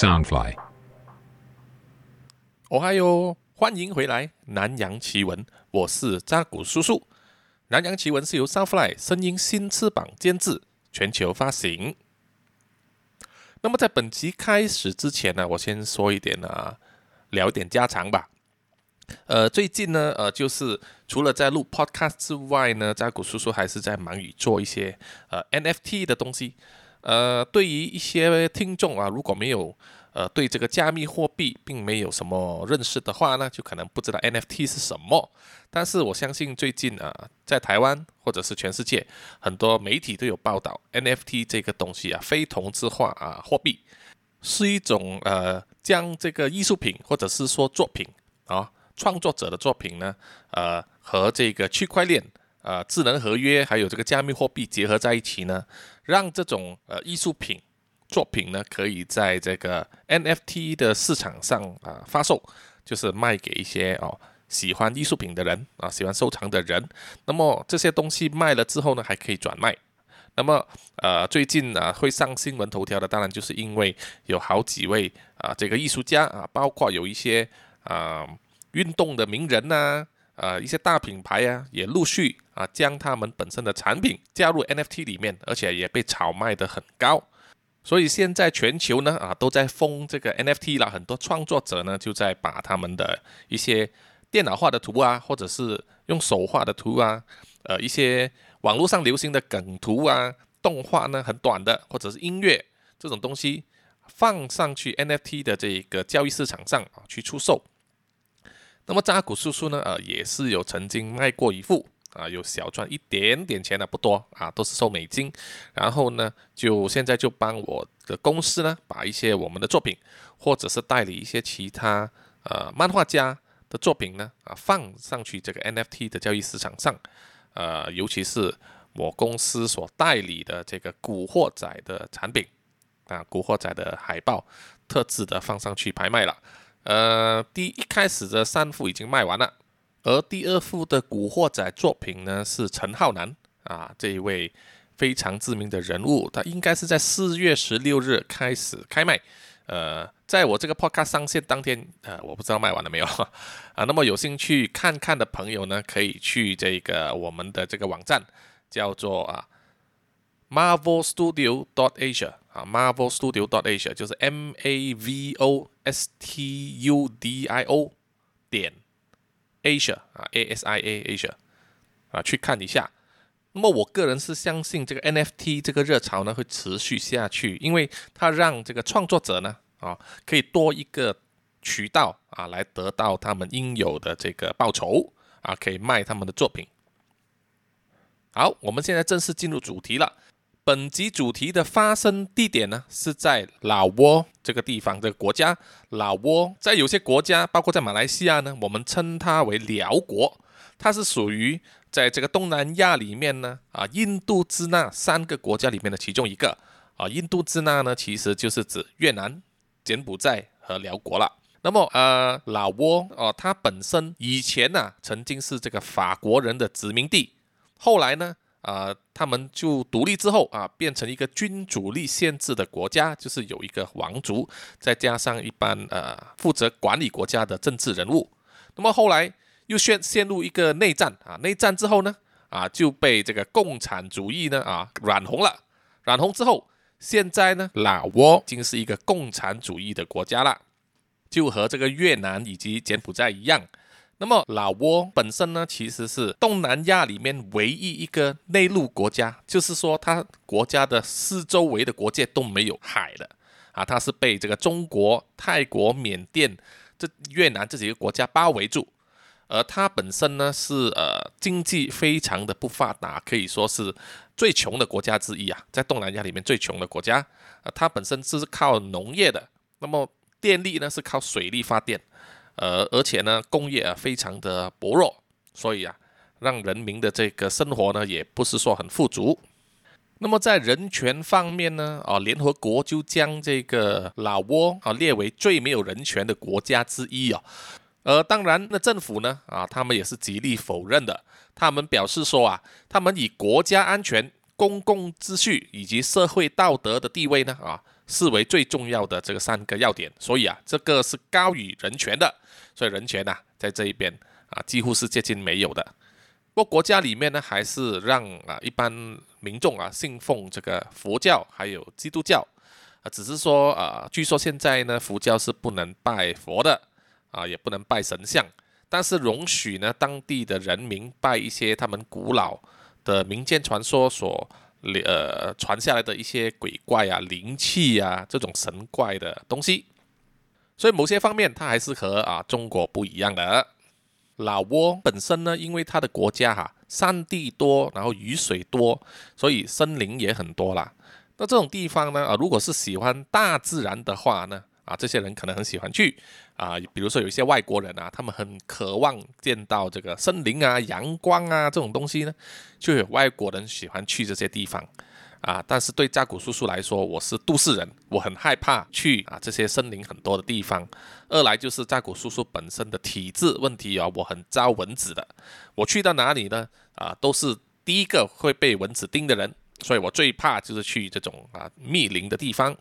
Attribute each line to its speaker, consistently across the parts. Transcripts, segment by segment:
Speaker 1: Soundfly。
Speaker 2: 哦嗨哟，欢迎回来《南洋奇闻》，我是扎古叔叔。《南洋奇闻》是由 Soundfly 声音新翅膀监制，全球发行。那么在本集开始之前呢，我先说一点啊，聊一点家常吧。呃，最近呢，呃，就是除了在录 podcast 之外呢，扎古叔叔还是在忙于做一些呃 NFT 的东西。呃，对于一些听众啊，如果没有呃对这个加密货币并没有什么认识的话呢，就可能不知道 NFT 是什么。但是我相信最近啊，在台湾或者是全世界很多媒体都有报道 NFT 这个东西啊，非同质化啊货币是一种呃将这个艺术品或者是说作品啊。创作者的作品呢，呃，和这个区块链、呃，智能合约，还有这个加密货币结合在一起呢，让这种呃艺术品作品呢，可以在这个 NFT 的市场上啊发售，就是卖给一些哦喜欢艺术品的人啊，喜欢收藏的人。那么这些东西卖了之后呢，还可以转卖。那么呃，最近啊会上新闻头条的，当然就是因为有好几位啊这个艺术家啊，包括有一些啊。运动的名人呐，呃，一些大品牌啊，也陆续啊将他们本身的产品加入 NFT 里面，而且也被炒卖的很高。所以现在全球呢啊都在封这个 NFT 了，很多创作者呢就在把他们的一些电脑画的图啊，或者是用手画的图啊，呃，一些网络上流行的梗图啊、动画呢很短的，或者是音乐这种东西放上去 NFT 的这个交易市场上啊去出售。那么扎古叔叔呢？呃，也是有曾经卖过一副啊，有小赚一点点钱的，不多啊，都是收美金。然后呢，就现在就帮我的公司呢，把一些我们的作品，或者是代理一些其他呃漫画家的作品呢，啊，放上去这个 NFT 的交易市场上。呃，尤其是我公司所代理的这个古惑仔的产品啊，古惑仔的海报，特制的放上去拍卖了。呃，第一开始的三幅已经卖完了，而第二幅的古惑仔作品呢，是陈浩南啊这一位非常知名的人物，他应该是在四月十六日开始开卖。呃，在我这个 podcast 上线当天，呃，我不知道卖完了没有 啊。那么有兴趣看看的朋友呢，可以去这个我们的这个网站，叫做啊 Marvel Studio dot Asia。啊，Marvel Studio dot Asia 就是 M A V O S T U D I O 点 Asia 啊，A S I A Asia 啊，去看一下。那么我个人是相信这个 NFT 这个热潮呢会持续下去，因为它让这个创作者呢啊可以多一个渠道啊来得到他们应有的这个报酬啊，可以卖他们的作品。好，我们现在正式进入主题了。本集主题的发生地点呢，是在老挝这个地方，这个国家。老挝在有些国家，包括在马来西亚呢，我们称它为辽国。它是属于在这个东南亚里面呢，啊，印度支那三个国家里面的其中一个。啊，印度支那呢，其实就是指越南、柬埔寨和辽国了。那么，呃，老挝哦，它本身以前呢，曾经是这个法国人的殖民地，后来呢。啊，他们就独立之后啊，变成一个君主立宪制的国家，就是有一个王族，再加上一般呃负责管理国家的政治人物。那么后来又陷陷入一个内战啊，内战之后呢，啊就被这个共产主义呢啊染红了，染红之后，现在呢老挝已经是一个共产主义的国家了，就和这个越南以及柬埔寨一样。那么老挝本身呢，其实是东南亚里面唯一一个内陆国家，就是说它国家的四周围的国界都没有海的啊，它是被这个中国、泰国、缅甸、这越南这几个国家包围住，而它本身呢是呃经济非常的不发达，可以说是最穷的国家之一啊，在东南亚里面最穷的国家，呃，它本身是靠农业的，那么电力呢是靠水力发电。呃，而且呢，工业啊非常的薄弱，所以啊，让人民的这个生活呢也不是说很富足。那么在人权方面呢，啊，联合国就将这个老挝啊列为最没有人权的国家之一啊。呃，当然，那政府呢，啊，他们也是极力否认的。他们表示说啊，他们以国家安全、公共秩序以及社会道德的地位呢，啊，视为最重要的这个三个要点，所以啊，这个是高于人权的，所以人权呐，在这一边啊，几乎是接近没有的。不过国家里面呢，还是让啊一般民众啊信奉这个佛教还有基督教啊，只是说啊，据说现在呢，佛教是不能拜佛的啊，也不能拜神像，但是容许呢当地的人民拜一些他们古老的民间传说所。呃，传下来的一些鬼怪啊、灵气啊这种神怪的东西，所以某些方面它还是和啊中国不一样的。老挝本身呢，因为它的国家哈山地多，然后雨水多，所以森林也很多啦。那这种地方呢，啊，如果是喜欢大自然的话呢？啊，这些人可能很喜欢去啊，比如说有一些外国人啊，他们很渴望见到这个森林啊、阳光啊这种东西呢，就有外国人喜欢去这些地方啊。但是对扎古叔叔来说，我是都市人，我很害怕去啊这些森林很多的地方。二来就是扎古叔叔本身的体质问题啊，我很招蚊子的，我去到哪里呢啊，都是第一个会被蚊子叮的人，所以我最怕就是去这种啊密林的地方。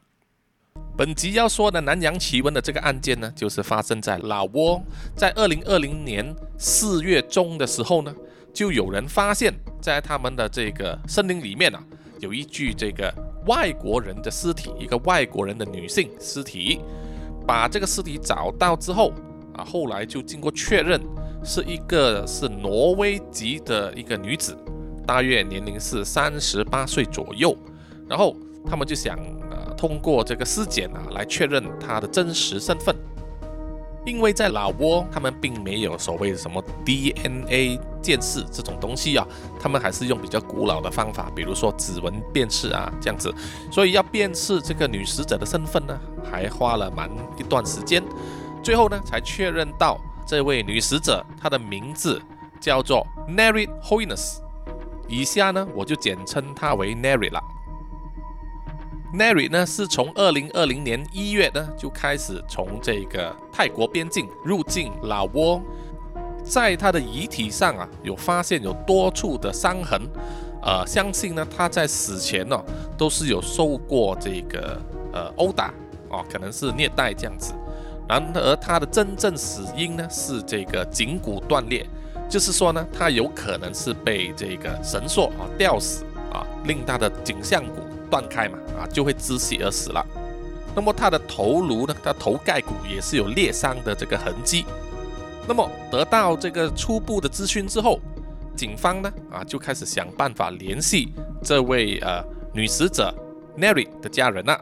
Speaker 2: 本集要说的南洋奇闻的这个案件呢，就是发生在老挝，在二零二零年四月中的时候呢，就有人发现，在他们的这个森林里面啊，有一具这个外国人的尸体，一个外国人的女性尸体。把这个尸体找到之后啊，后来就经过确认，是一个是挪威籍的一个女子，大约年龄是三十八岁左右。然后他们就想。通过这个尸检啊，来确认他的真实身份。因为在老挝，他们并没有所谓什么 DNA 鉴识这种东西啊，他们还是用比较古老的方法，比如说指纹辨识啊这样子。所以要辨识这个女死者的身份呢，还花了蛮一段时间。最后呢，才确认到这位女死者她的名字叫做 Nary Hoiness。以下呢，我就简称她为 Nary 了。Nary 呢，是从二零二零年一月呢就开始从这个泰国边境入境老挝，在他的遗体上啊，有发现有多处的伤痕，呃，相信呢他在死前呢都是有受过这个呃殴打哦，可能是虐待这样子。然而他的真正死因呢是这个颈骨断裂，就是说呢他有可能是被这个绳索啊吊死啊，令他的颈项骨。断开嘛，啊，就会窒息而死了。那么他的头颅呢？他头盖骨也是有裂伤的这个痕迹。那么得到这个初步的资讯之后，警方呢，啊，就开始想办法联系这位呃女死者 Nary 的家人了。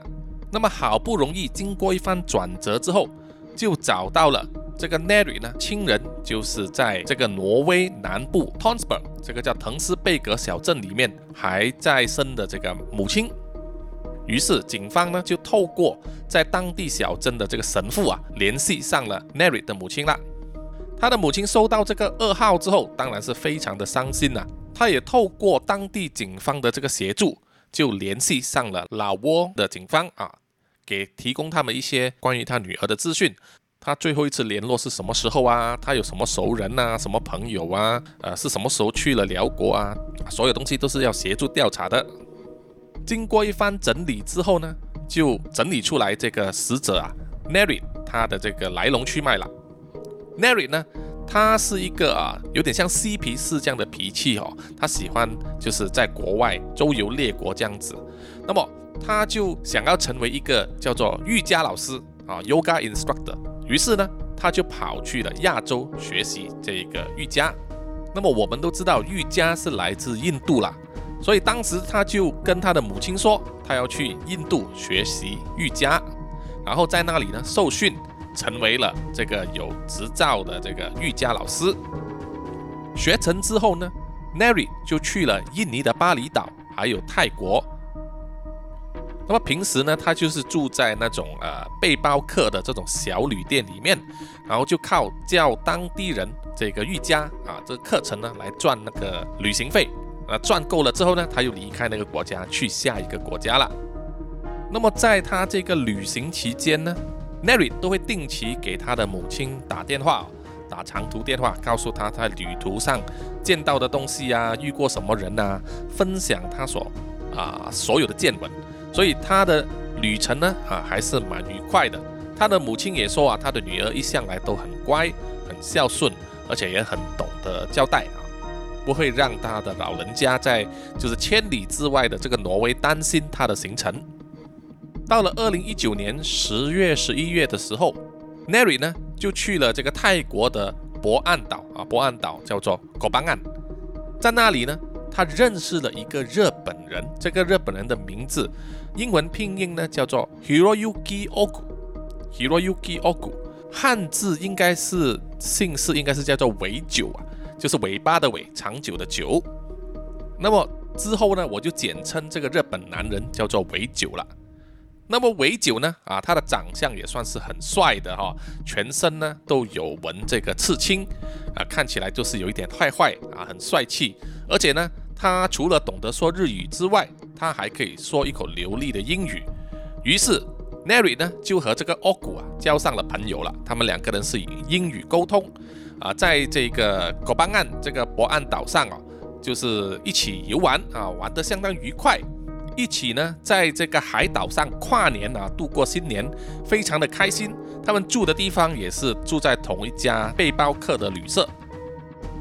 Speaker 2: 那么好不容易经过一番转折之后，就找到了这个 Nary 呢亲人，就是在这个挪威南部 Tonsberg 这个叫滕斯贝格小镇里面还在生的这个母亲。于是，警方呢就透过在当地小镇的这个神父啊，联系上了 Nary 的母亲了。他的母亲收到这个噩耗之后，当然是非常的伤心呐。他也透过当地警方的这个协助，就联系上了老挝的警方啊，给提供他们一些关于他女儿的资讯。他最后一次联络是什么时候啊？他有什么熟人呐？什么朋友啊？呃，是什么时候去了辽国啊？所有东西都是要协助调查的。经过一番整理之后呢，就整理出来这个死者啊，Nary 他的这个来龙去脉了。Nary 呢，他是一个啊，有点像嬉皮士这样的脾气哦，他喜欢就是在国外周游列国这样子。那么他就想要成为一个叫做瑜伽老师啊，Yoga Instructor。于是呢，他就跑去了亚洲学习这个瑜伽。那么我们都知道，瑜伽是来自印度啦。所以当时他就跟他的母亲说，他要去印度学习瑜伽，然后在那里呢受训，成为了这个有执照的这个瑜伽老师。学成之后呢，Nary 就去了印尼的巴厘岛，还有泰国。那么平时呢，他就是住在那种呃背包客的这种小旅店里面，然后就靠教当地人这个瑜伽啊这个课程呢来赚那个旅行费。呃，赚够了之后呢，他又离开那个国家，去下一个国家了。那么在他这个旅行期间呢，Nary 都会定期给他的母亲打电话，打长途电话，告诉他在旅途上见到的东西啊，遇过什么人啊，分享他所啊所有的见闻。所以他的旅程呢啊还是蛮愉快的。他的母亲也说啊，他的女儿一向来都很乖、很孝顺，而且也很懂得交代啊，不会让他的老人家在就是千里之外的这个挪威担心他的行程。到了二零一九年十月、十一月的时候，Neri 呢就去了这个泰国的博岸岛啊，博岸岛叫做狗邦岸，在那里呢，他认识了一个日本人，这个日本人的名字英文拼音呢叫做 Hiroyuki Ogu，Hiroyuki Ogu，汉字应该是姓氏应该是叫做尾久啊，就是尾巴的尾，长久的久。那么之后呢，我就简称这个日本男人叫做尾久了。那么尾九呢？啊，他的长相也算是很帅的哈，全身呢都有纹这个刺青，啊，看起来就是有一点坏坏啊，很帅气。而且呢，他除了懂得说日语之外，他还可以说一口流利的英语。于是 Neri 呢就和这个 Ogu 啊交上了朋友了。他们两个人是以英语沟通，啊，在这个狗邦岸这个博岸岛上啊，就是一起游玩啊，玩得相当愉快。一起呢，在这个海岛上跨年啊，度过新年，非常的开心。他们住的地方也是住在同一家背包客的旅社。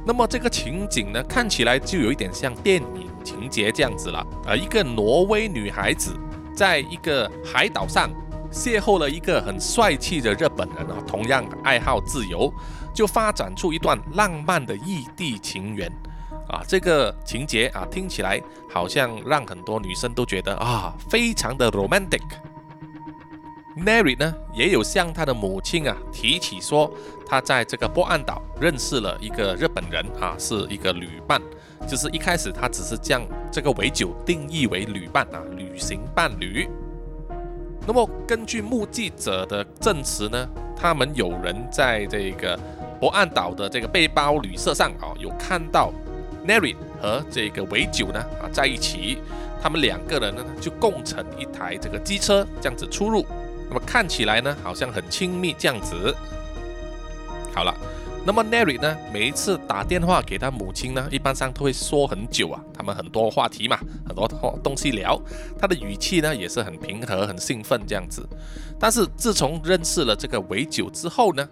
Speaker 2: 那么这个情景呢，看起来就有一点像电影情节这样子了。呃，一个挪威女孩子在一个海岛上邂逅了一个很帅气的日本人啊，同样爱好自由，就发展出一段浪漫的异地情缘。啊，这个情节啊，听起来好像让很多女生都觉得啊，非常的 romantic。Nary 呢，也有向他的母亲啊提起说，他在这个波岸岛认识了一个日本人啊，是一个旅伴。就是一开始他只是将这个尾酒定义为旅伴啊，旅行伴侣。那么根据目击者的证词呢，他们有人在这个博岸岛的这个背包旅社上啊，有看到。Neri 和这个尾酒呢啊在一起，他们两个人呢就共乘一台这个机车这样子出入，那么看起来呢好像很亲密这样子。好了，那么 Neri 呢每一次打电话给他母亲呢，一般上都会说很久啊，他们很多话题嘛，很多东西聊，他的语气呢也是很平和、很兴奋这样子。但是自从认识了这个维九之后呢，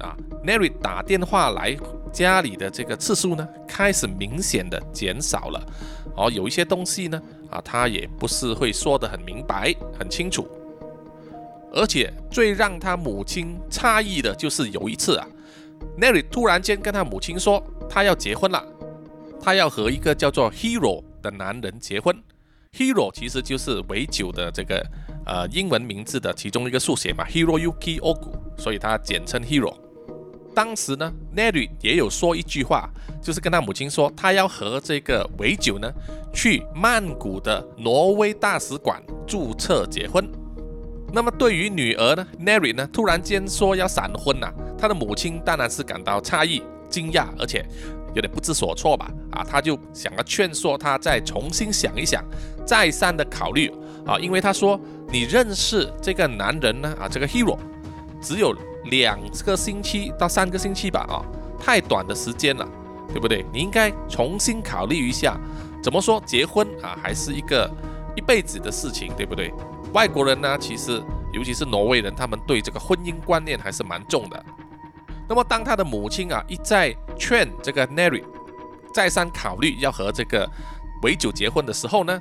Speaker 2: 啊，Neri 打电话来。家里的这个次数呢，开始明显的减少了，哦，有一些东西呢，啊，他也不是会说得很明白、很清楚，而且最让他母亲诧异的就是有一次啊，Neri 突然间跟他母亲说，他要结婚了，他要和一个叫做 Hero 的男人结婚，Hero 其实就是尾九的这个呃英文名字的其中一个缩写嘛，Hero Yuki Ogu，所以他简称 Hero。当时呢，Neri 也有说一句话，就是跟他母亲说，他要和这个尾九呢去曼谷的挪威大使馆注册结婚。那么对于女儿呢，Neri 呢突然间说要闪婚呐，他的母亲当然是感到诧异、惊讶，而且有点不知所措吧。啊，他就想要劝说她再重新想一想，再三的考虑啊，因为他说你认识这个男人呢，啊，这个 Hero 只有。两个星期到三个星期吧，啊，太短的时间了，对不对？你应该重新考虑一下，怎么说结婚啊，还是一个一辈子的事情，对不对？外国人呢，其实尤其是挪威人，他们对这个婚姻观念还是蛮重的。那么当他的母亲啊一再劝这个 Neri 再三考虑要和这个维九结婚的时候呢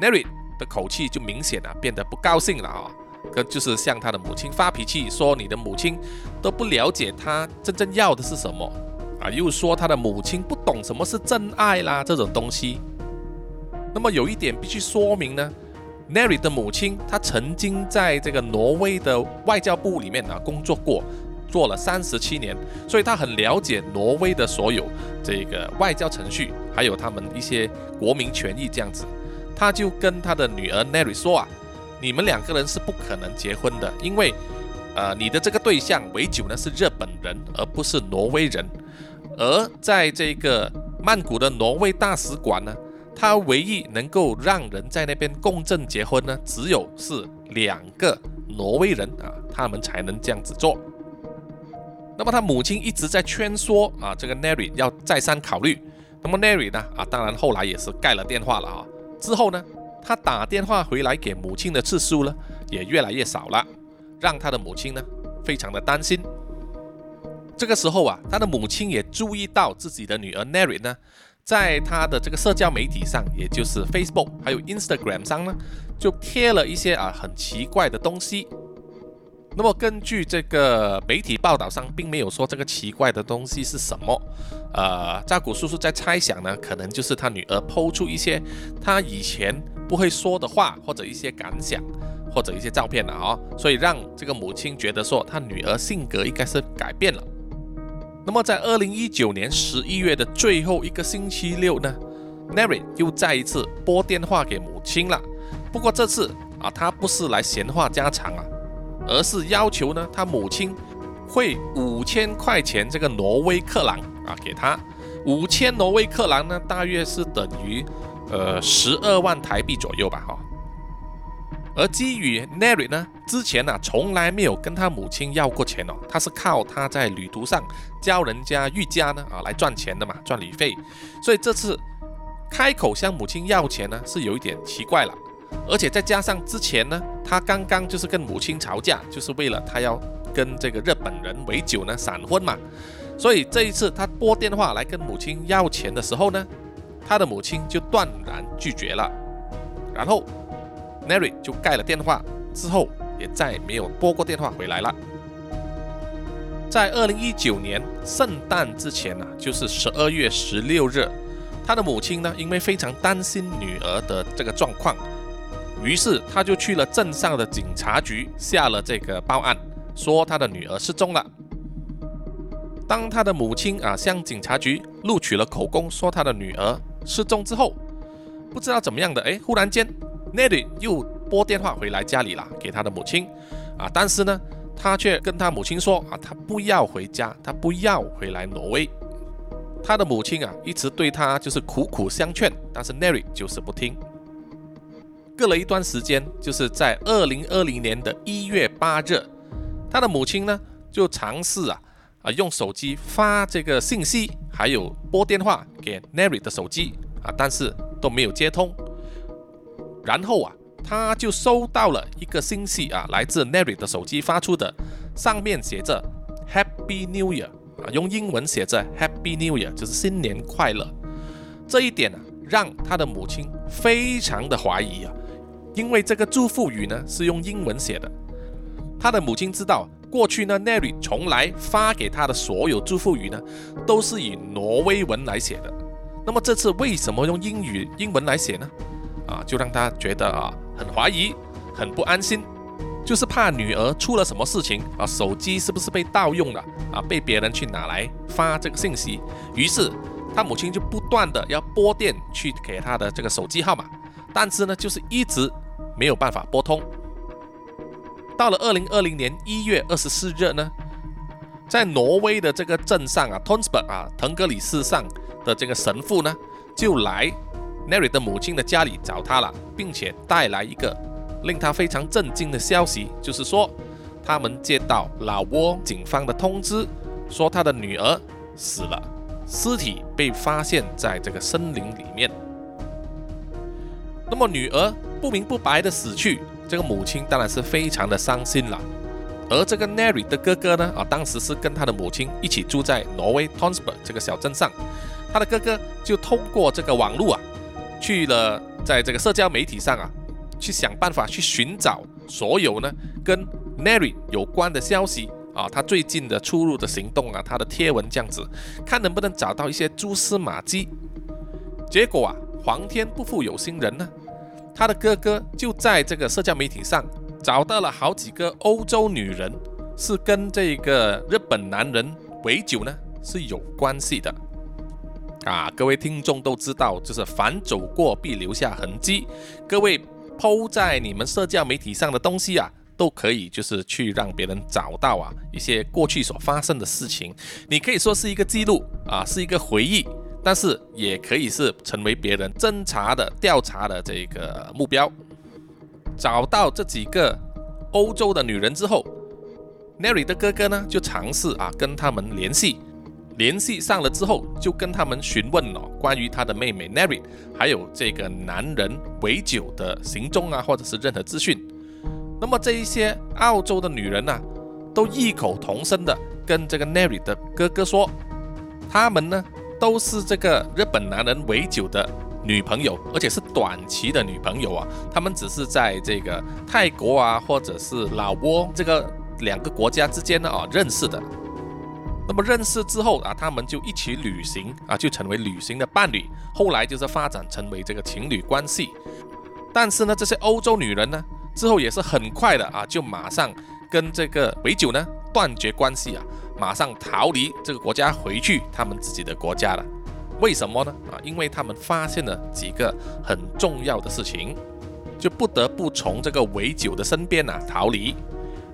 Speaker 2: ，Neri 的口气就明显啊变得不高兴了啊。跟就是向他的母亲发脾气，说你的母亲都不了解他真正要的是什么啊，又说他的母亲不懂什么是真爱啦这种东西。那么有一点必须说明呢，Neri 的母亲她曾经在这个挪威的外交部里面啊工作过，做了三十七年，所以她很了解挪威的所有这个外交程序，还有他们一些国民权益这样子。他就跟他的女儿 Neri 说啊。你们两个人是不可能结婚的，因为，呃，你的这个对象维九呢是日本人，而不是挪威人。而在这个曼谷的挪威大使馆呢，他唯一能够让人在那边共证结婚呢，只有是两个挪威人啊，他们才能这样子做。那么他母亲一直在劝说啊，这个 Neri 要再三考虑。那么 Neri 呢，啊，当然后来也是盖了电话了啊。之后呢？他打电话回来给母亲的次数呢，也越来越少了，让他的母亲呢非常的担心。这个时候啊，他的母亲也注意到自己的女儿 Neri 呢，在他的这个社交媒体上，也就是 Facebook 还有 Instagram 上呢，就贴了一些啊很奇怪的东西。那么根据这个媒体报道上，并没有说这个奇怪的东西是什么。呃，扎古叔叔在猜想呢，可能就是他女儿抛出一些他以前不会说的话，或者一些感想，或者一些照片了啊，所以让这个母亲觉得说他女儿性格应该是改变了。那么在二零一九年十一月的最后一个星期六呢，Neri 又再一次拨电话给母亲了。不过这次啊，他不是来闲话家常啊。而是要求呢，他母亲汇五千块钱这个挪威克朗啊给他，五千挪威克朗呢，大约是等于呃十二万台币左右吧哈。而基于 Neri 呢，之前呢从来没有跟他母亲要过钱哦，他是靠他在旅途上教人家瑜伽呢啊来赚钱的。嘛，赚旅费，所以这次开口向母亲要钱呢，是有一点奇怪了。而且再加上之前呢，他刚刚就是跟母亲吵架，就是为了他要跟这个日本人为酒呢闪婚嘛，所以这一次他拨电话来跟母亲要钱的时候呢，他的母亲就断然拒绝了，然后 Neri 就盖了电话之后也再没有拨过电话回来了。在二零一九年圣诞之前呢，就是十二月十六日，他的母亲呢因为非常担心女儿的这个状况。于是他就去了镇上的警察局，下了这个报案，说他的女儿失踪了。当他的母亲啊向警察局录取了口供，说他的女儿失踪之后，不知道怎么样的，哎，忽然间 n e d y 又拨电话回来家里了，给他的母亲啊，但是呢，他却跟他母亲说啊，他不要回家，他不要回来挪威。他的母亲啊一直对他就是苦苦相劝，但是 n e d y 就是不听。隔了一段时间，就是在二零二零年的一月八日，他的母亲呢就尝试啊啊用手机发这个信息，还有拨电话给 Neri 的手机啊，但是都没有接通。然后啊，他就收到了一个信息啊，来自 Neri 的手机发出的，上面写着 Happy New Year 啊，用英文写着 Happy New Year，就是新年快乐。这一点啊，让他的母亲非常的怀疑啊。因为这个祝福语呢是用英文写的，他的母亲知道过去呢 Neri 从来发给他的所有祝福语呢都是以挪威文来写的，那么这次为什么用英语英文来写呢？啊，就让他觉得啊很怀疑，很不安心，就是怕女儿出了什么事情啊，手机是不是被盗用了啊，被别人去拿来发这个信息，于是他母亲就不断的要拨电去给他的这个手机号码，但是呢就是一直。没有办法拨通。到了二零二零年一月二十四日呢，在挪威的这个镇上啊，Tonsberg 啊，腾格里斯上的这个神父呢，就来 Neri 的母亲的家里找他了，并且带来一个令他非常震惊的消息，就是说他们接到老挝警方的通知，说他的女儿死了，尸体被发现在这个森林里面。那么女儿。不明不白的死去，这个母亲当然是非常的伤心了。而这个 Neri 的哥哥呢，啊，当时是跟他的母亲一起住在挪威 Tonsberg 这个小镇上。他的哥哥就通过这个网络啊，去了在这个社交媒体上啊，去想办法去寻找所有呢跟 Neri 有关的消息啊，他最近的出入的行动啊，他的贴文这样子，看能不能找到一些蛛丝马迹。结果啊，皇天不负有心人呢。他的哥哥就在这个社交媒体上找到了好几个欧洲女人，是跟这个日本男人尾酒呢是有关系的啊！各位听众都知道，就是凡走过必留下痕迹。各位抛在你们社交媒体上的东西啊，都可以就是去让别人找到啊一些过去所发生的事情。你可以说是一个记录啊，是一个回忆。但是也可以是成为别人侦查的调查的这个目标。找到这几个欧洲的女人之后，Neri 的哥哥呢就尝试啊跟他们联系，联系上了之后就跟他们询问了关于他的妹妹 Neri 还有这个男人尾酒的行踪啊或者是任何资讯。那么这一些澳洲的女人呢，都异口同声的跟这个 Neri 的哥哥说，他们呢都是这个日本男人围九的女朋友，而且是短期的女朋友啊。他们只是在这个泰国啊，或者是老挝这个两个国家之间呢啊认识的。那么认识之后啊，他们就一起旅行啊，就成为旅行的伴侣。后来就是发展成为这个情侣关系。但是呢，这些欧洲女人呢？之后也是很快的啊，就马上跟这个维九呢断绝关系啊，马上逃离这个国家，回去他们自己的国家了。为什么呢？啊，因为他们发现了几个很重要的事情，就不得不从这个维九的身边啊逃离。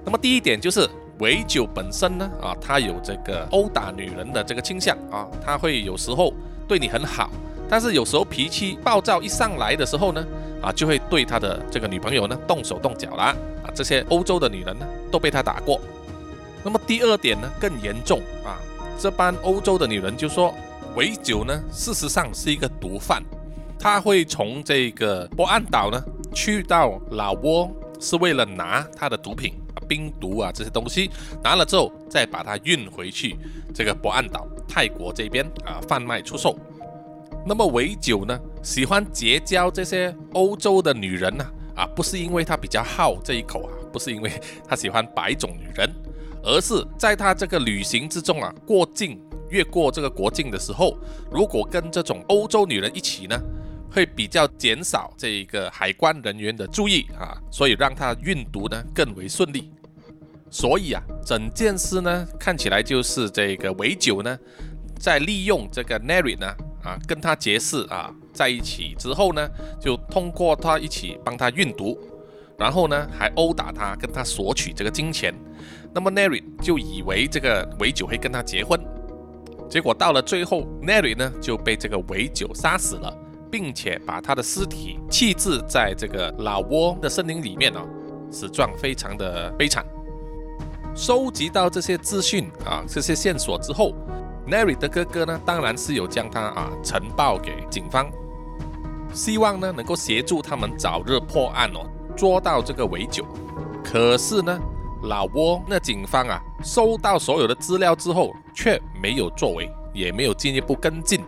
Speaker 2: 那么第一点就是维九本身呢啊，他有这个殴打女人的这个倾向啊，他会有时候对你很好，但是有时候脾气暴躁一上来的时候呢。啊，就会对他的这个女朋友呢动手动脚啦。啊！这些欧洲的女人呢都被他打过。那么第二点呢更严重啊，这班欧洲的女人就说，维九呢事实上是一个毒贩，他会从这个波岸岛呢去到老挝，是为了拿他的毒品、冰毒啊这些东西，拿了之后再把它运回去这个博岸岛泰国这边啊贩卖出售。那么维九呢，喜欢结交这些欧洲的女人呢，啊，不是因为他比较好这一口啊，不是因为他喜欢白种女人，而是在他这个旅行之中啊，过境越过这个国境的时候，如果跟这种欧洲女人一起呢，会比较减少这一个海关人员的注意啊，所以让他运毒呢更为顺利。所以啊，整件事呢，看起来就是这个维九呢，在利用这个 Neri 呢。啊，跟他结识啊，在一起之后呢，就通过他一起帮他运毒，然后呢还殴打他，跟他索取这个金钱。那么 Neri 就以为这个维九会跟他结婚，结果到了最后，Neri 呢就被这个维九杀死了，并且把他的尸体弃置在这个老挝的森林里面哦，死状非常的悲惨。收集到这些资讯啊，这些线索之后。Neri 的哥哥呢，当然是有将他啊呈报给警方，希望呢能够协助他们早日破案哦，捉到这个尾酒。可是呢，老挝那警方啊收到所有的资料之后，却没有作为，也没有进一步跟进，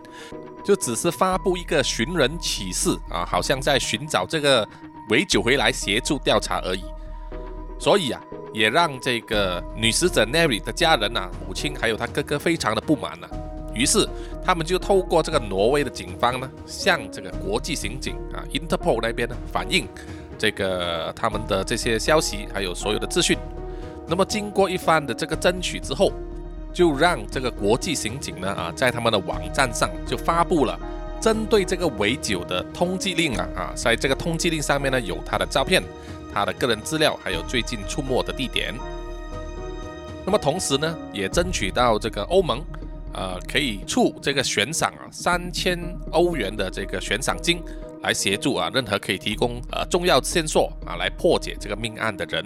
Speaker 2: 就只是发布一个寻人启事啊，好像在寻找这个尾酒回来协助调查而已。所以啊。也让这个女死者 Neri 的家人呐，母亲还有他哥哥非常的不满了。于是他们就透过这个挪威的警方呢，向这个国际刑警啊 Interpol 那边呢反映这个他们的这些消息，还有所有的资讯。那么经过一番的这个争取之后，就让这个国际刑警呢啊，在他们的网站上就发布了针对这个围九的通缉令啊啊，在这个通缉令上面呢有他的照片。他的个人资料，还有最近出没的地点。那么同时呢，也争取到这个欧盟，呃，可以出这个悬赏啊三千欧元的这个悬赏金，来协助啊任何可以提供呃重要线索啊来破解这个命案的人。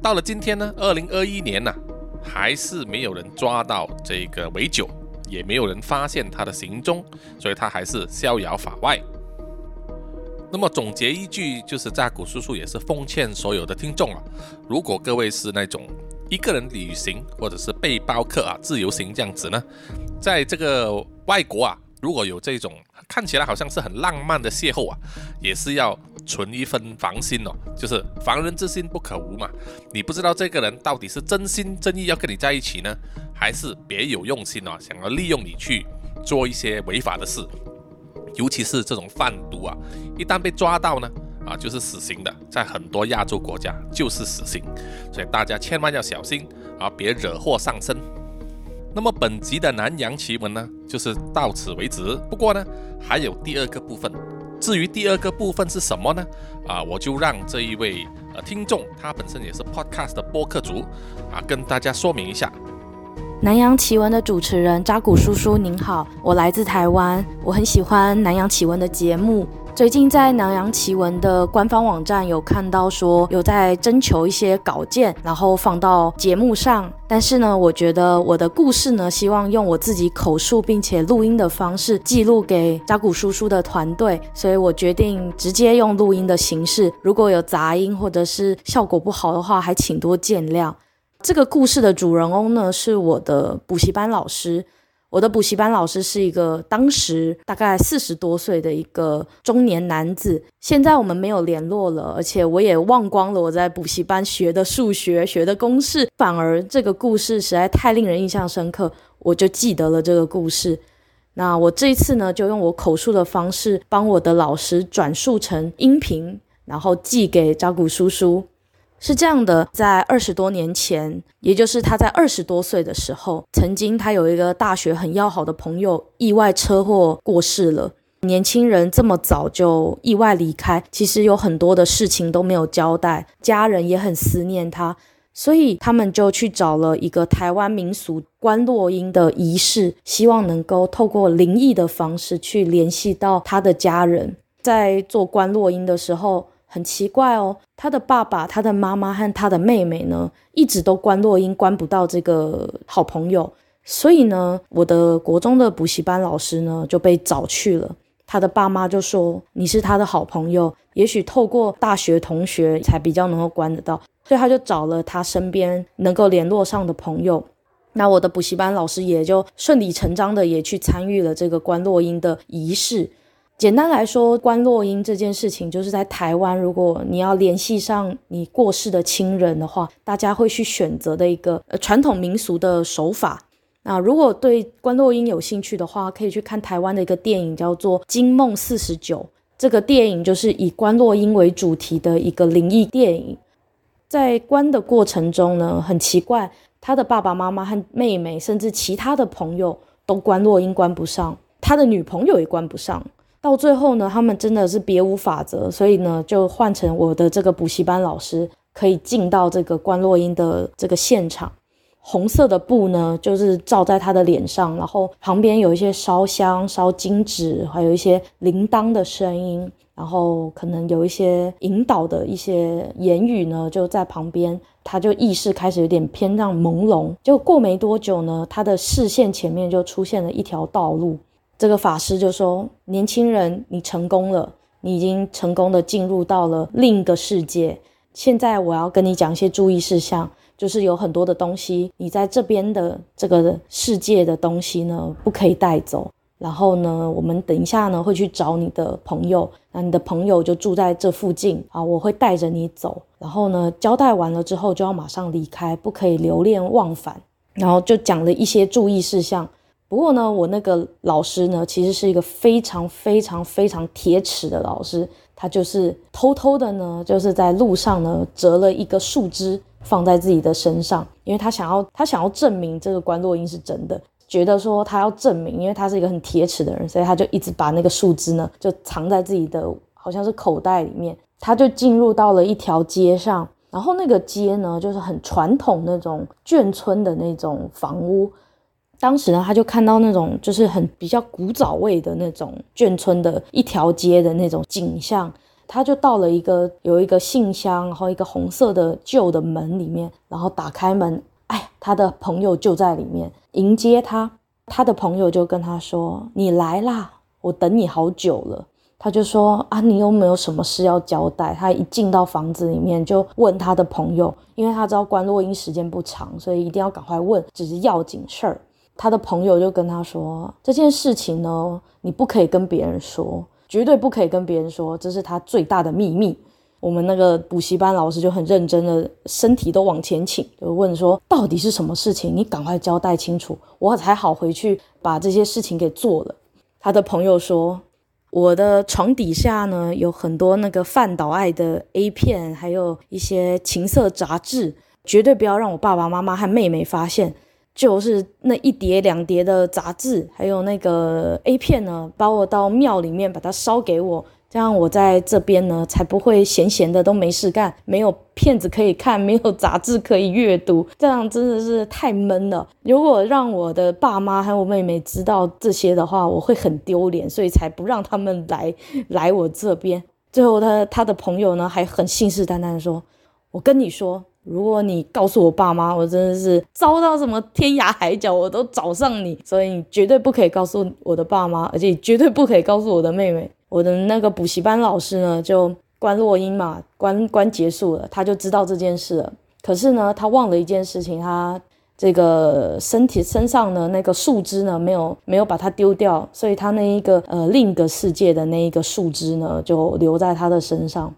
Speaker 2: 到了今天呢，二零二一年呢，还是没有人抓到这个维九，也没有人发现他的行踪，所以他还是逍遥法外。那么总结一句，就是扎古叔叔也是奉劝所有的听众啊，如果各位是那种一个人旅行或者是背包客啊，自由行这样子呢，在这个外国啊，如果有这种看起来好像是很浪漫的邂逅啊，也是要存一分防心哦，就是防人之心不可无嘛。你不知道这个人到底是真心真意要跟你在一起呢，还是别有用心哦，想要利用你去做一些违法的事。尤其是这种贩毒啊，一旦被抓到呢，啊，就是死刑的，在很多亚洲国家就是死刑，所以大家千万要小心啊，别惹祸上身。那么本集的南洋奇闻呢，就是到此为止。不过呢，还有第二个部分。至于第二个部分是什么呢？啊，我就让这一位呃听众，他本身也是 Podcast 的播客主啊，跟大家说明一下。
Speaker 1: 南洋奇闻的主持人扎古叔叔您好，我来自台湾，我很喜欢南洋奇闻的节目。最近在南洋奇闻的官方网站有看到说有在征求一些稿件，然后放到节目上。但是呢，我觉得我的故事呢，希望用我自己口述并且录音的方式记录给扎古叔叔的团队，所以我决定直接用录音的形式。如果有杂音或者是效果不好的话，还请多见谅。这个故事的主人翁呢，是我的补习班老师。我的补习班老师是一个当时大概四十多岁的一个中年男子。现在我们没有联络了，而且我也忘光了我在补习班学的数学、学的公式。反而这个故事实在太令人印象深刻，我就记得了这个故事。那我这一次呢，就用我口述的方式，帮我的老师转述成音频，然后寄给扎古叔叔。是这样的，在二十多年前，也就是他在二十多岁的时候，曾经他有一个大学很要好的朋友意外车祸过世了。年轻人这么早就意外离开，其实有很多的事情都没有交代，家人也很思念他，所以他们就去找了一个台湾民俗观落阴的仪式，希望能够透过灵异的方式去联系到他的家人。在做观落阴的时候。很奇怪哦，他的爸爸、他的妈妈和他的妹妹呢，一直都关落音关不到这个好朋友，所以呢，我的国中的补习班老师呢就被找去了。他的爸妈就说：“你是他的好朋友，也许透过大学同学才比较能够关得到。”所以他就找了他身边能够联络上的朋友。那我的补习班老师也就顺理成章的也去参与了这个关落音的仪式。简单来说，观落英这件事情，就是在台湾，如果你要联系上你过世的亲人的话，大家会去选择的一个呃传统民俗的手法。那如果对观落英有兴趣的话，可以去看台湾的一个电影，叫做《惊梦四十九》。这个电影就是以观落英为主题的一个灵异电影。在观的过程中呢，很奇怪，他的爸爸妈妈和妹妹，甚至其他的朋友都观落英关不上，他的女朋友也关不上。到最后呢，他们真的是别无法则，所以呢，就换成我的这个补习班老师可以进到这个关洛英的这个现场。红色的布呢，就是罩在他的脸上，然后旁边有一些烧香、烧金纸，还有一些铃铛的声音，然后可能有一些引导的一些言语呢，就在旁边。他就意识开始有点偏向朦胧，就过没多久呢，他的视线前面就出现了一条道路。这个法师就说：“年轻人，你成功了，你已经成功的进入到了另一个世界。现在我要跟你讲一些注意事项，就是有很多的东西，你在这边的这个世界的东西呢，不可以带走。然后呢，我们等一下呢会去找你的朋友，那你的朋友就住在这附近啊，我会带着你走。然后呢，交代完了之后就要马上离开，不可以留恋忘返。然后就讲了一些注意事项。”不过呢，我那个老师呢，其实是一个非常非常非常铁齿的老师。他就是偷偷的呢，就是在路上呢折了一个树枝放在自己的身上，因为他想要他想要证明这个关洛音是真的，觉得说他要证明，因为他是一个很铁齿的人，所以他就一直把那个树枝呢就藏在自己的好像是口袋里面。他就进入到了一条街上，然后那个街呢就是很传统那种眷村的那种房屋。当时呢，他就看到那种就是很比较古早味的那种眷村的一条街的那种景象，他就到了一个有一个信箱，然后一个红色的旧的门里面，然后打开门，哎，他的朋友就在里面迎接他。他的朋友就跟他说：“你来啦，我等你好久了。”他就说：“啊，你有没有什么事要交代？”他一进到房子里面就问他的朋友，因为他知道关录音时间不长，所以一定要赶快问，只是要紧事儿。他的朋友就跟他说：“这件事情呢，你不可以跟别人说，绝对不可以跟别人说，这是他最大的秘密。”我们那个补习班老师就很认真的，身体都往前倾，就问说：“到底是什么事情？你赶快交代清楚，我才好回去把这些事情给做了。”他的朋友说：“我的床底下呢，有很多那个范岛爱的 A 片，还有一些情色杂志，绝对不要让我爸爸妈妈和妹妹发现。”就是那一叠两叠的杂志，还有那个 A 片呢，把我到庙里面把它烧给我，这样我在这边呢，才不会闲闲的都没事干，没有片子可以看，没有杂志可以阅读，这样真的是太闷了。如果让我的爸妈还有我妹妹知道这些的话，我会很丢脸，所以才不让他们来来我这边。最后，他他的朋友呢，还很信誓旦旦的说：“我跟你说。”如果你告诉我爸妈，我真的是遭到什么天涯海角，我都找上你，所以你绝对不可以告诉我的爸妈，而且绝对不可以告诉我的妹妹。我的那个补习班老师呢，就关落音嘛，关关结束了，他就知道这件事了。可是呢，他忘了一件事情，他这个身体身上的那个树枝呢，没有没有把它丢掉，所以他那一个呃另一个世界的那一个树枝呢，就留在他的身上。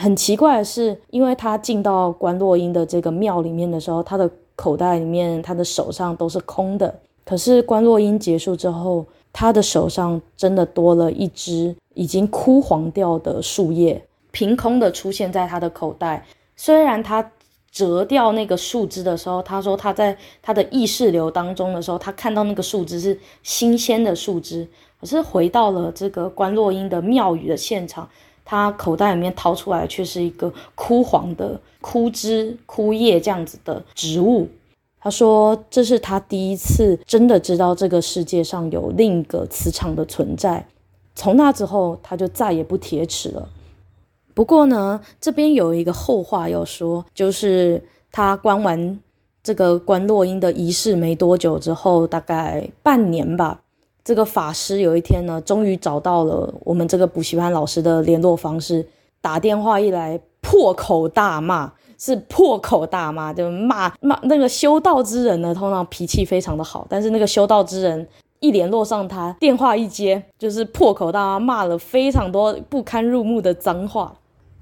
Speaker 1: 很奇怪的是，因为他进到关洛英的这个庙里面的时候，他的口袋里面、他的手上都是空的。可是关洛英结束之后，他的手上真的多了一只已经枯黄掉的树叶，凭空的出现在他的口袋。虽然他折掉那个树枝的时候，他说他在他的意识流当中的时候，他看到那个树枝是新鲜的树枝。可是回到了这个关洛英的庙宇的现场。他口袋里面掏出来，却是一个枯黄的枯枝、枯叶这样子的植物。他说：“这是他第一次真的知道这个世界上有另一个磁场的存在。”从那之后，他就再也不铁齿了。不过呢，这边有一个后话要说，就是他关完这个关落音的仪式没多久之后，大概半年吧。这个法师有一天呢，终于找到了我们这个补习班老师的联络方式，打电话一来，破口大骂，是破口大骂，就骂骂那个修道之人呢，通常脾气非常的好，但是那个修道之人一联络上他，电话一接就是破口大骂，骂了非常多不堪入目的脏话。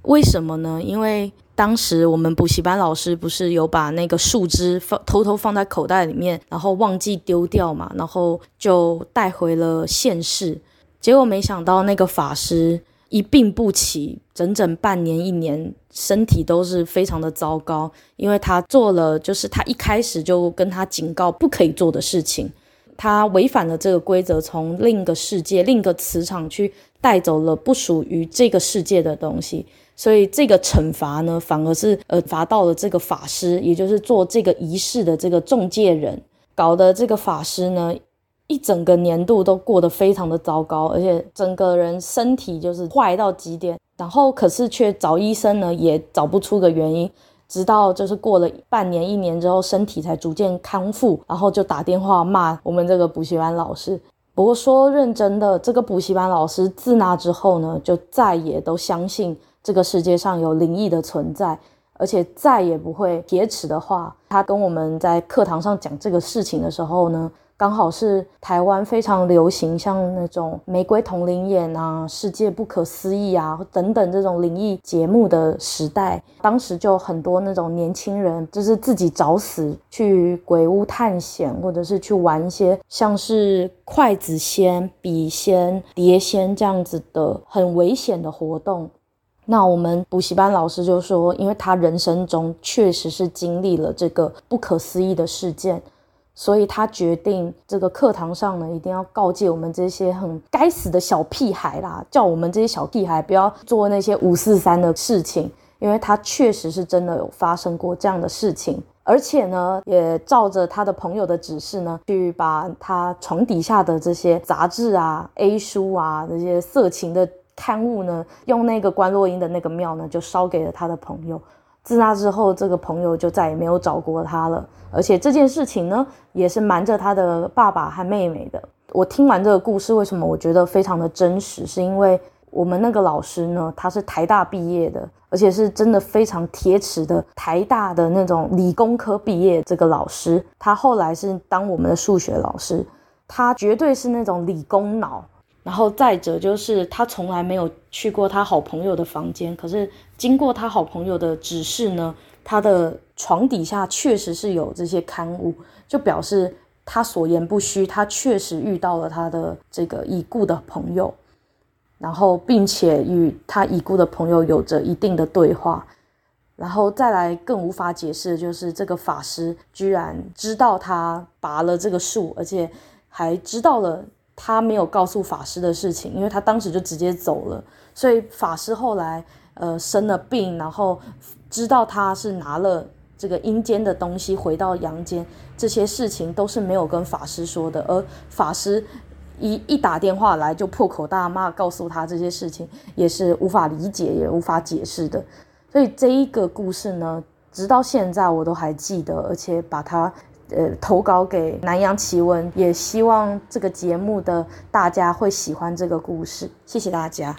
Speaker 1: 为什么呢？因为当时我们补习班老师不是有把那个树枝放偷偷放在口袋里面，然后忘记丢掉嘛，然后就带回了现世。结果没想到那个法师一病不起，整整半年一年，身体都是非常的糟糕，因为他做了就是他一开始就跟他警告不可以做的事情，他违反了这个规则，从另一个世界、另一个磁场去带走了不属于这个世界的东西。所以这个惩罚呢，反而是呃罚到了这个法师，也就是做这个仪式的这个中介人，搞得这个法师呢，一整个年度都过得非常的糟糕，而且整个人身体就是坏到极点。然后可是却找医生呢，也找不出个原因，直到就是过了半年一年之后，身体才逐渐康复，然后就打电话骂我们这个补习班老师。不过说认真的，这个补习班老师自那之后呢，就再也都相信。这个世界上有灵异的存在，而且再也不会铁齿的话。他跟我们在课堂上讲这个事情的时候呢，刚好是台湾非常流行，像那种玫瑰同龄眼啊、世界不可思议啊等等这种灵异节目的时代。当时就很多那种年轻人，就是自己找死去鬼屋探险，或者是去玩一些像是筷子仙、笔仙、碟仙这样子的很危险的活动。那我们补习班老师就说，因为他人生中确实是经历了这个不可思议的事件，所以他决定这个课堂上呢，一定要告诫我们这些很该死的小屁孩啦，叫我们这些小屁孩不要做那些五四三的事情，因为他确实是真的有发生过这样的事情，而且呢，也照着他的朋友的指示呢，去把他床底下的这些杂志啊、A 书啊这些色情的。刊物呢，用那个关洛英的那个庙呢，就烧给了他的朋友。自那之后，这个朋友就再也没有找过他了。而且这件事情呢，也是瞒着他的爸爸和妹妹的。我听完这个故事，为什么我觉得非常的真实？是因为我们那个老师呢，他是台大毕业的，而且是真的非常铁齿的台大的那种理工科毕业。这个老师，他后来是当我们的数学老师，他绝对是那种理工脑。然后再者就是他从来没有去过他好朋友的房间，可是经过他好朋友的指示呢，他的床底下确实是有这些刊物，就表示他所言不虚，他确实遇到了他的这个已故的朋友，然后并且与他已故的朋友有着一定的对话，然后再来更无法解释的就是这个法师居然知道他拔了这个树，而且还知道了。他没有告诉法师的事情，因为他当时就直接走了，所以法师后来呃生了病，然后知道他是拿了这个阴间的东西回到阳间，这些事情都是没有跟法师说的，而法师一一打电话来就破口大骂，告诉他这些事情也是无法理解也无法解释的。所以这一个故事呢，直到现在我都还记得，而且把它。呃，投稿给南洋奇闻，也希望这个节目的大家会喜欢这个故事。谢谢大家。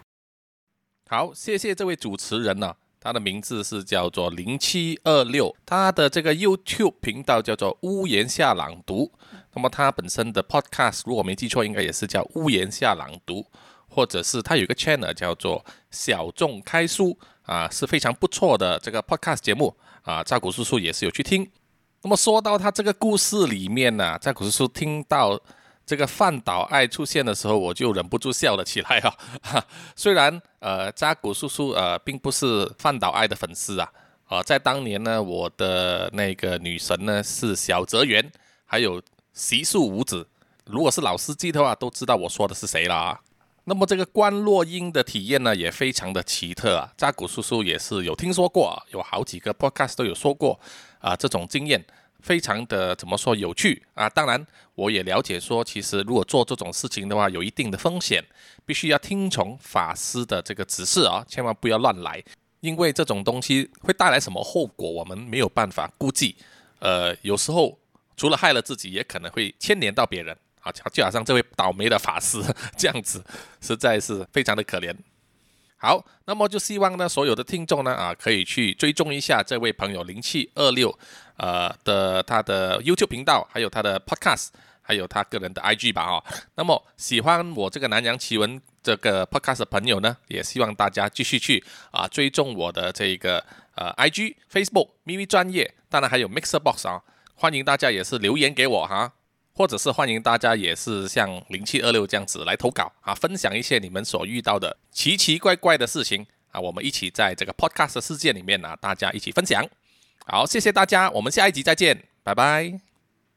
Speaker 2: 好，谢谢这位主持人呢，他的名字是叫做零七二六，他的这个 YouTube 频道叫做屋檐下朗读。那么他本身的 Podcast，如果没记错，应该也是叫屋檐下朗读，或者是他有一个 channel 叫做小众开书啊，是非常不错的这个 Podcast 节目啊。赵古叔叔也是有去听。那么说到他这个故事里面呢，在古书听到这个范岛爱出现的时候，我就忍不住笑了起来啊！虽然呃，扎古叔叔呃并不是范岛爱的粉丝啊，啊，在当年呢，我的那个女神呢是小泽圆，还有习树五子。如果是老司机的话，都知道我说的是谁了啊。那么这个关洛英的体验呢，也非常的奇特啊。扎古叔叔也是有听说过，有好几个 podcast 都有说过。啊，这种经验非常的怎么说有趣啊？当然，我也了解说，其实如果做这种事情的话，有一定的风险，必须要听从法师的这个指示啊，千万不要乱来，因为这种东西会带来什么后果，我们没有办法估计。呃，有时候除了害了自己，也可能会牵连到别人就好像这位倒霉的法师这样子，实在是非常的可怜。好，那么就希望呢，所有的听众呢，啊，可以去追踪一下这位朋友零七二六，呃的他的 YouTube 频道，还有他的 Podcast，还有他个人的 IG 吧，哦。那么喜欢我这个南洋奇闻这个 Podcast 的朋友呢，也希望大家继续去啊追踪我的这个呃 IG、Facebook、咪咪专业，当然还有 Mixer Box 啊，欢迎大家也是留言给我哈。或者是欢迎大家也是像零七二六这样子来投稿啊，分享一些你们所遇到的奇奇怪怪的事情啊，我们一起在这个 podcast 世界里面呢，大家一起分享。好，谢谢大家，我们下一集再见，拜拜。